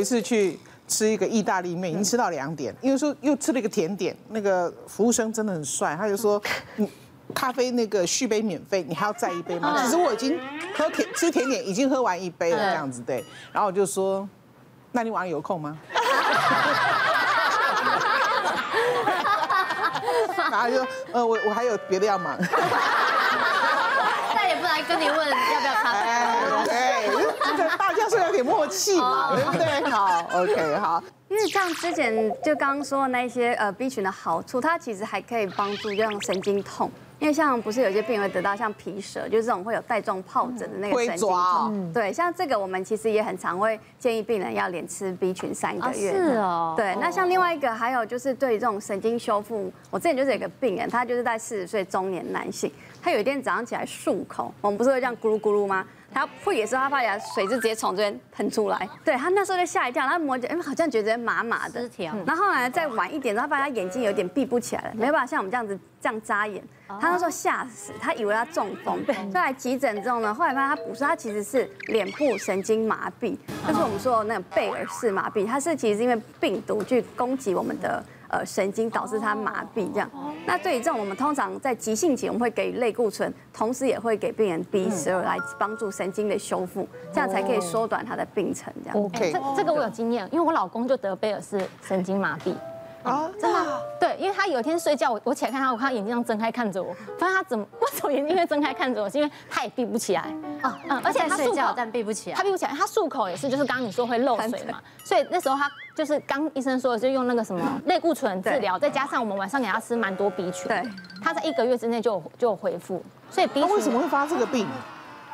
一次去吃一个意大利面，已经吃到两点，因为说又吃了一个甜点，那个服务生真的很帅，他就说，嗯，咖啡那个续杯免费，你还要再一杯吗？其实我已经喝甜吃甜点已经喝完一杯了，这样子对。然后我就说，那你晚上有空吗？然后就说，呃，我我还有别的要忙。再也不来跟你问要不要咖啡。对，大家是有点默契嘛，对不对？好，OK，好。因为像之前就刚刚说的那些呃 B 群的好处，它其实还可以帮助让神经痛。因为像不是有些病人会得到像皮蛇，就是这种会有带状疱疹的那个神经痛。对，像这个我们其实也很常会建议病人要连吃 B 群三个月。是哦。对，那像另外一个还有就是对于这种神经修复，我之前就是有个病人，他就是在四十岁中年男性，他有一天早上起来漱口，我们不是会这样咕噜咕噜吗？他会也是，他发现水就直接从这边喷出来。对，他那时候就吓一跳，他摸着，哎，好像觉得麻麻的。然后后来再晚一点，他发现他眼睛有点闭不起来了，没办法像我们这样子这样眨眼。他那时候吓死，他以为他中风。就来急诊之后呢，后来发现他不是，他其实是脸部神经麻痹，就是我们说的那种贝尔氏麻痹。他是其实是因为病毒去攻击我们的。呃，神经导致他麻痹这样。那对于这种，我们通常在急性期，我们会给予类固醇，同时也会给病人 B 十二来帮助神经的修复，这样才可以缩短他的病程这样。OK，这这个我有经验，因为我老公就得贝尔氏神经麻痹。啊，真的？对，因为他有一天睡觉，我我起来看他，我看他眼睛这样睁开看着我，发现他怎么 为什么眼睛会睁开看着我？是因为他也闭不起来。啊，嗯，而且他漱口但闭不起来，他闭不起来，他漱口也是，就是刚刚你说会漏水嘛，所以那时候他就是刚医生说的，就用那个什么类固醇治疗，再加上我们晚上给他吃蛮多 B 群，对，他在一个月之内就就恢复。所以 B 群为什么会发这个病？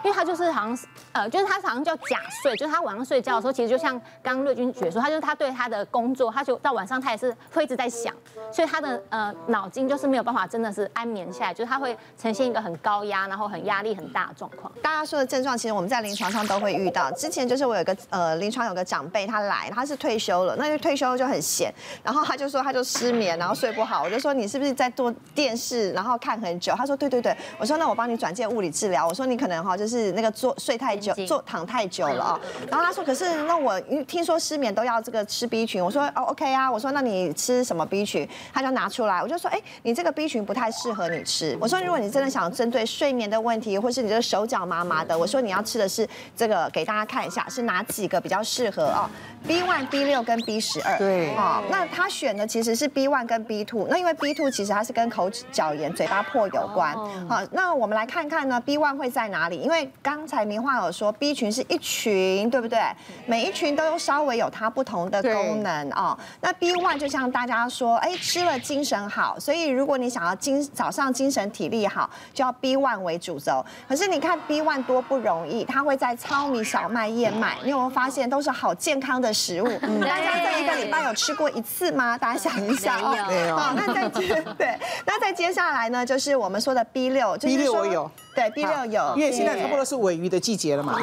因为他就是好像是呃，就是他好像叫假睡，就是他晚上睡觉的时候，其实就像刚刚瑞君姐说，他就是他对他的工作，他就到晚上他也是会一直在想，所以他的呃脑筋就是没有办法真的是安眠下来，就是他会呈现一个很高压，然后很压力很大的状况。大家说的症状，其实我们在临床上都会遇到。之前就是我有个呃临床有个长辈，他来他是退休了，那就退休就很闲，然后他就说他就失眠，然后睡不好，我就说你是不是在做电视，然后看很久？他说对对对，我说那我帮你转介物理治疗，我说你可能哈就是那个坐睡。太久坐躺太久了啊，然后他说，可是那我听说失眠都要这个吃 B 群，我说哦 OK 啊，我说那你吃什么 B 群？他就拿出来，我就说哎，你这个 B 群不太适合你吃。我说如果你真的想针对睡眠的问题，或是你这个手脚麻麻的，我说你要吃的是这个，给大家看一下是哪几个比较适合哦？B one、B 六跟 B 十二。对，啊，那他选的其实是 B one 跟 B two，那因为 B two 其实它是跟口角炎、嘴巴破有关。好，那我们来看看呢，B one 会在哪里？因为刚才明话有说 B 群是一群，对不对？每一群都稍微有它不同的功能哦。那 B one 就像大家说，哎，吃了精神好，所以如果你想要精早上精神体力好，就要 B one 为主轴。可是你看 B one 多不容易，它会在糙米、小麦、燕麦，你有没有发现都是好健康的食物？大家这一个礼拜有吃过一次吗？大家想一想哦。好，那再接对，那再接下来呢，就是我们说的 B 六，B 六我有。对第六有，因为现在差不多是尾鱼的季节了嘛，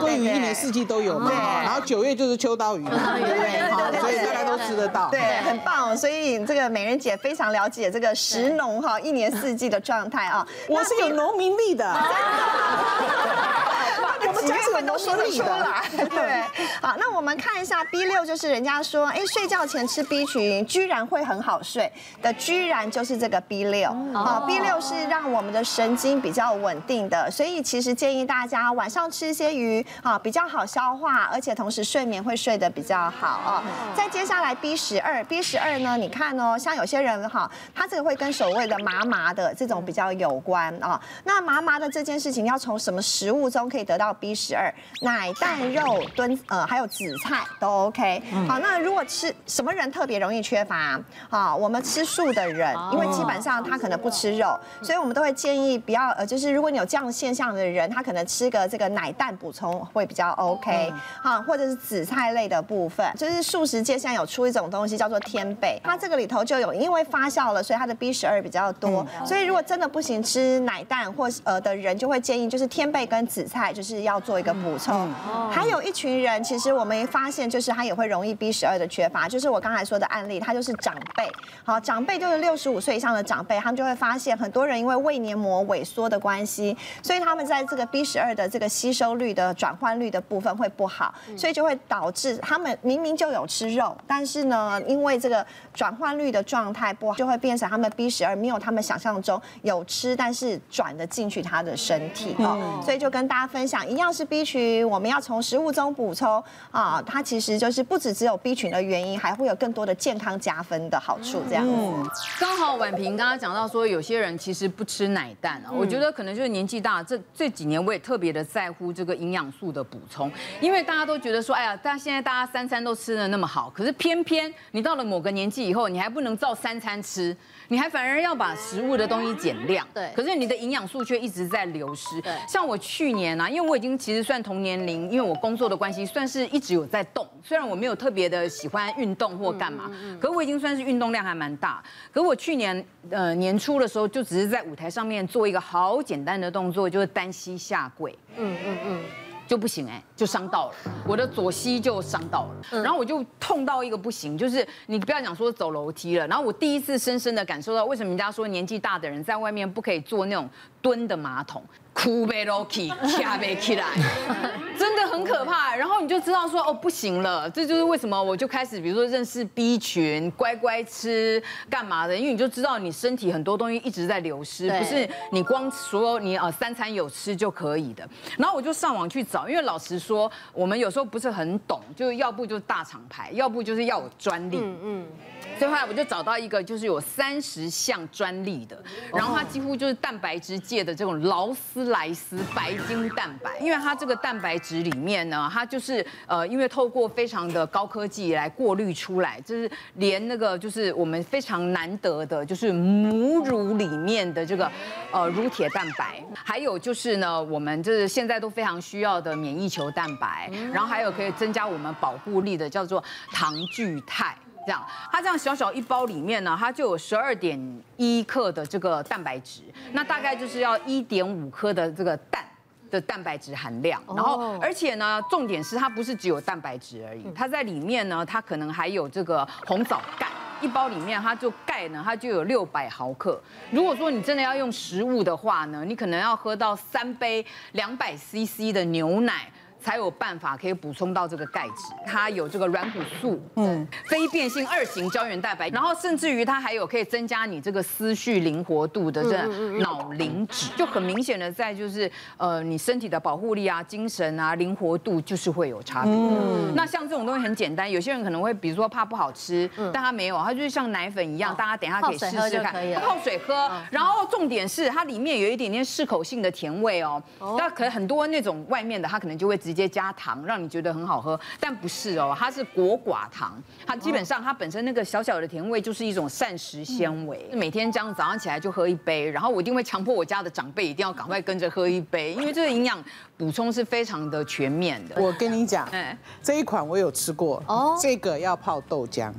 鲑鱼一年四季都有嘛，然后九月就是秋刀鱼，所以大家都吃得到，对，很棒，所以这个美人姐非常了解这个食农哈，一年四季的状态啊，我是有农民力的。都说得出来，对，好，那我们看一下 B 六，就是人家说，哎，睡觉前吃 B 群，居然会很好睡的，居然就是这个 B 六，啊，B 六是让我们的神经比较稳定的，所以其实建议大家晚上吃一些鱼，啊，比较好消化，而且同时睡眠会睡得比较好啊。再接下来 B 十二，B 十二呢，你看哦，像有些人哈，他这个会跟所谓的麻麻的这种比较有关啊。那麻麻的这件事情要从什么食物中可以得到？B 十二，奶蛋肉炖呃还有紫菜都 OK。好，那如果吃什么人特别容易缺乏？好，我们吃素的人，因为基本上他可能不吃肉，所以我们都会建议不要呃，就是如果你有这样的现象的人，他可能吃个这个奶蛋补充会比较 OK。好，或者是紫菜类的部分，就是素食界现在有出一种东西叫做天贝，它这个里头就有因为发酵了，所以它的 B 十二比较多。所以如果真的不行吃奶蛋或呃的人，就会建议就是天贝跟紫菜就是要。做一个补充。还有一群人，其实我们发现就是他也会容易 B 十二的缺乏，就是我刚才说的案例，他就是长辈。好，长辈就是六十五岁以上的长辈，他们就会发现很多人因为胃黏膜萎缩的关系，所以他们在这个 B 十二的这个吸收率的转换率的部分会不好，所以就会导致他们明明就有吃肉，但是呢，因为这个转换率的状态不好，就会变成他们 B 十二没有他们想象中有吃，但是转的进去他的身体哦，所以就跟大家分享，一样是 B 群，我们要从食物中补充啊，它其实就是不只只有 B 群的原因，还会有更多的健康加分的好处这样子。刚好婉平刚刚讲到说，有些人其实不吃奶蛋啊，我觉得可能就是年纪大，这这几年我也特别的在乎这个营养素的补充，因为大家都觉得说，哎呀，但现在大家三餐都吃的那么好，可是偏偏你到了某个年纪以后，你还不能照三餐吃。你还反而要把食物的东西减量，对，可是你的营养素却一直在流失。对，像我去年啊，因为我已经其实算同年龄，因为我工作的关系，算是一直有在动。虽然我没有特别的喜欢运动或干嘛，可我已经算是运动量还蛮大。可我去年呃年初的时候，就只是在舞台上面做一个好简单的动作，就是单膝下跪。嗯嗯嗯。就不行哎，就伤到了，我的左膝就伤到了，然后我就痛到一个不行，就是你不要讲说走楼梯了，然后我第一次深深的感受到为什么人家说年纪大的人在外面不可以做那种蹲的马桶。哭呗啰起，掐呗起来，真的很可怕。然后你就知道说，哦，不行了，这就是为什么我就开始，比如说认识 B 群，乖乖吃，干嘛的？因为你就知道你身体很多东西一直在流失，不是你光说你呃三餐有吃就可以的。然后我就上网去找，因为老实说，我们有时候不是很懂，就要不就是大厂牌，要不就是要有专利。嗯嗯。最后来我就找到一个，就是有三十项专利的，然后它几乎就是蛋白质 界的这种劳斯莱斯白金蛋白，因为它这个蛋白质里面呢，它就是呃，因为透过非常的高科技来过滤出来，就是连那个就是我们非常难得的，就是母乳里面的这个呃乳铁蛋白，还有就是呢，我们就是现在都非常需要的免疫球蛋白，然后还有可以增加我们保护力的叫做糖聚肽。这样，它这样小小一包里面呢，它就有十二点一克的这个蛋白质，那大概就是要一点五克的这个蛋的蛋白质含量。然后，而且呢，重点是它不是只有蛋白质而已，它在里面呢，它可能还有这个红枣钙，一包里面它就钙呢，它就有六百毫克。如果说你真的要用食物的话呢，你可能要喝到三杯两百 CC 的牛奶。才有办法可以补充到这个钙质，它有这个软骨素，嗯，非变性二型胶原蛋白，然后甚至于它还有可以增加你这个思绪灵活度的这脑磷脂，就很明显的在就是呃你身体的保护力啊、精神啊、灵活度就是会有差别。嗯，那像这种东西很简单，有些人可能会比如说怕不好吃，但它没有，它就是像奶粉一样，大家等一下可以试试看，泡水喝，然后重点是它里面有一点点适口性的甜味哦，那可能很多那种外面的它可能就会直。直接加糖，让你觉得很好喝，但不是哦，它是果寡糖，它基本上它本身那个小小的甜味就是一种膳食纤维。每天这样早上起来就喝一杯，然后我一定会强迫我家的长辈一定要赶快跟着喝一杯，因为这个营养补充是非常的全面的。我跟你讲，哎，这一款我有吃过，哦，这个要泡豆浆。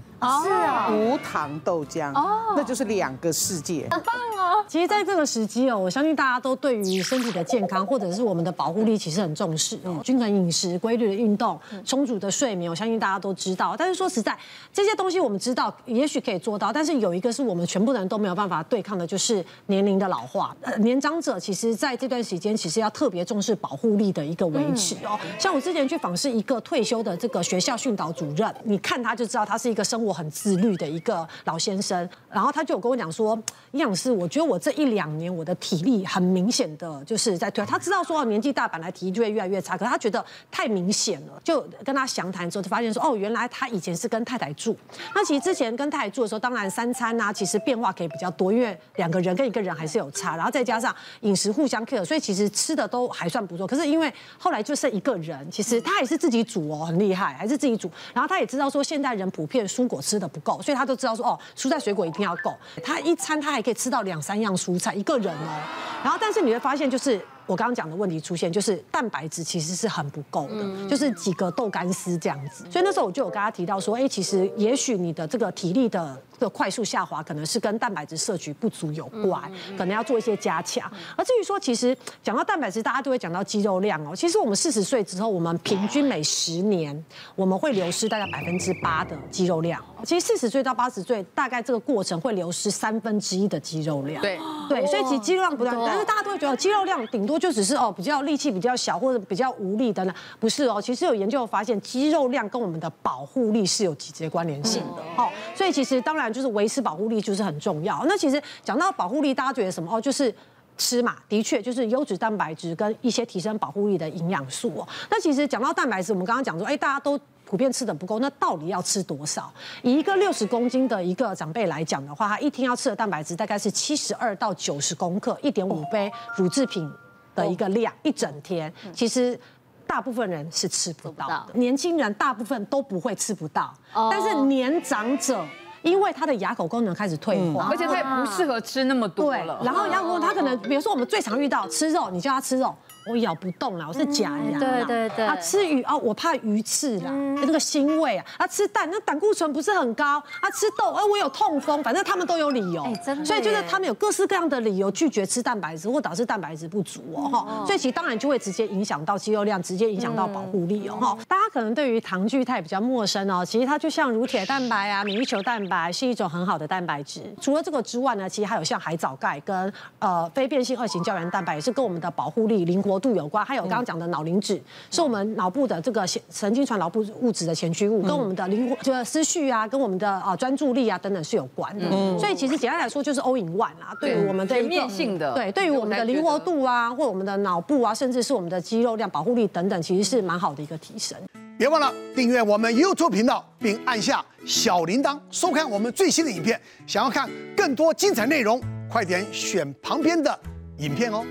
是啊，无糖豆浆哦，那就是两个世界，很棒哦。其实，在这个时机哦，我相信大家都对于身体的健康或者是我们的保护力，其实很重视。嗯，均衡饮食、规律的运动、充足的睡眠，我相信大家都知道。但是说实在，这些东西我们知道，也许可以做到，但是有一个是我们全部人都没有办法对抗的，就是年龄的老化。呃，年长者其实在这段时间，其实要特别重视保护力的一个维持哦。像我之前去访视一个退休的这个学校训导主任，你看他就知道他是一个生活很自律的一个老先生，然后他就有跟我讲说，营养师，我觉得我这一两年我的体力很明显的就是在退。他知道说年纪大，本来体力就会越来越差，可是他觉得太明显了，就跟他详谈之后，就发现说，哦，原来他以前是跟太太住，那其实之前跟太太住的时候，当然三餐啊，其实变化可以比较多，因为两个人跟一个人还是有差，然后再加上饮食互相 care，所以其实吃的都还算不错。可是因为后来就剩一个人，其实他也是自己煮哦，很厉害，还是自己煮。然后他也知道说，现代人普遍蔬果吃的不够，所以他都知道说哦，蔬菜水果一定要够。他一餐他还可以吃到两三样蔬菜，一个人哦。然后但是你会发现，就是我刚刚讲的问题出现，就是蛋白质其实是很不够的，就是几个豆干丝这样子。所以那时候我就有跟他提到说，哎，其实也许你的这个体力的这个快速下滑，可能是跟蛋白质摄取不足有关，可能要做一些加强。而至于说，其实讲到蛋白质，大家都会讲到肌肉量哦。其实我们四十岁之后，我们平均每十年我们会流失大概百分之八的肌肉量。其实四十岁到八十岁，大概这个过程会流失三分之一的肌肉量。对对，所以其实肌肉量不断，但是大家都会觉得肌肉量顶多就只是哦比较力气比较小或者比较无力等等，不是哦。其实有研究发现，肌肉量跟我们的保护力是有直接关联性的。哦，所以其实当然就是维持保护力就是很重要。那其实讲到保护力，大家觉得什么？哦，就是吃嘛，的确就是优质蛋白质跟一些提升保护力的营养素哦。那其实讲到蛋白质，我们刚刚讲说，哎，大家都。普遍吃的不够，那到底要吃多少？以一个六十公斤的一个长辈来讲的话，他一天要吃的蛋白质大概是七十二到九十公克，一点五杯乳制品的一个量，一整天。其实大部分人是吃不到的，年轻人大部分都不会吃不到，但是年长者因为他的牙口功能开始退化，而且他也不适合吃那么多了。然后牙口他可能，比如说我们最常遇到吃肉，你叫他吃肉。我咬不动了，我是假牙。对对对。啊吃鱼哦，我怕鱼刺啦，那个腥味啊。啊吃蛋，那胆固醇不是很高。啊吃豆，哎，我有痛风，反正他们都有理由。真的。所以就是他们有各式各样的理由拒绝吃蛋白质，或导致蛋白质不足哦。哈。所以其实当然就会直接影响到肌肉量，直接影响到保护力哦。哈。大家可能对于糖聚肽比较陌生哦，其实它就像乳铁蛋白啊、免疫球蛋白，是一种很好的蛋白质。除了这个之外呢，其实还有像海藻钙跟呃非变性二型胶原蛋白，也是跟我们的保护力、灵活度有关。还有刚刚讲的脑磷脂，是我们脑部的这个神经传导部物质的前驱物，跟我们的灵活就是思绪啊，跟我们的啊专注力啊等等是有关的。所以其实简单来说就是 all in one 啊，对于我们的全面性的，对，对于我们的灵活度啊，或我们的脑部啊，甚至是我们的肌肉量、保护力等等，其实是蛮好的一个提升。别忘了订阅我们 YouTube 频道，并按下小铃铛，收看我们最新的影片。想要看更多精彩内容，快点选旁边的影片哦。